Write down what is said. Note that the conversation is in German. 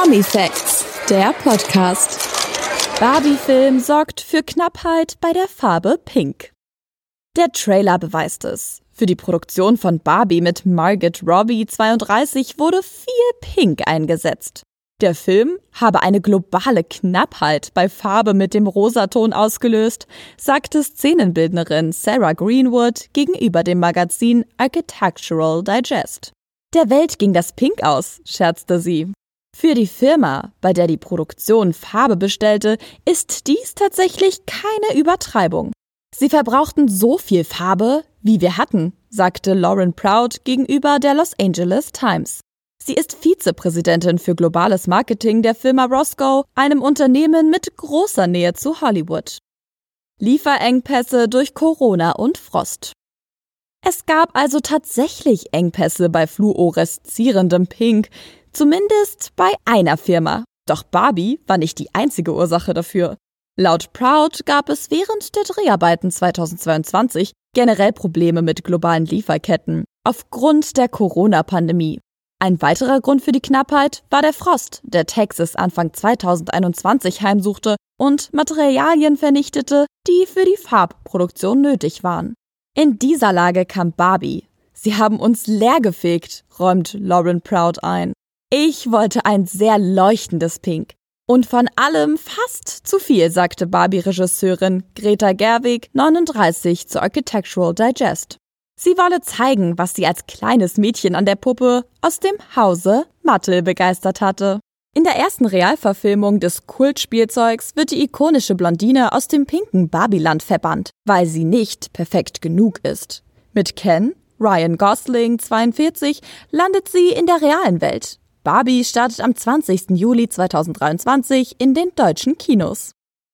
Promi Facts, der Podcast. Barbie-Film sorgt für Knappheit bei der Farbe Pink. Der Trailer beweist es. Für die Produktion von Barbie mit Margot Robbie 32 wurde viel Pink eingesetzt. Der Film habe eine globale Knappheit bei Farbe mit dem Rosaton ausgelöst, sagte Szenenbildnerin Sarah Greenwood gegenüber dem Magazin Architectural Digest. Der Welt ging das Pink aus, scherzte sie. Für die Firma, bei der die Produktion Farbe bestellte, ist dies tatsächlich keine Übertreibung. Sie verbrauchten so viel Farbe, wie wir hatten, sagte Lauren Proud gegenüber der Los Angeles Times. Sie ist Vizepräsidentin für globales Marketing der Firma Roscoe, einem Unternehmen mit großer Nähe zu Hollywood. Lieferengpässe durch Corona und Frost. Es gab also tatsächlich Engpässe bei fluoreszierendem Pink, zumindest bei einer Firma. Doch Barbie war nicht die einzige Ursache dafür. Laut Proud gab es während der Dreharbeiten 2022 generell Probleme mit globalen Lieferketten aufgrund der Corona-Pandemie. Ein weiterer Grund für die Knappheit war der Frost, der Texas Anfang 2021 heimsuchte und Materialien vernichtete, die für die Farbproduktion nötig waren. In dieser Lage kam Barbie. Sie haben uns leergefegt, räumt Lauren Proud ein. Ich wollte ein sehr leuchtendes Pink. Und von allem fast zu viel, sagte Barbie-Regisseurin Greta Gerwig, 39, zur Architectural Digest. Sie wolle zeigen, was sie als kleines Mädchen an der Puppe aus dem Hause Mattel begeistert hatte. In der ersten Realverfilmung des Kultspielzeugs wird die ikonische Blondine aus dem pinken Barbiland verbannt, weil sie nicht perfekt genug ist. Mit Ken, Ryan Gosling 42, landet sie in der realen Welt. Barbie startet am 20. Juli 2023 in den deutschen Kinos.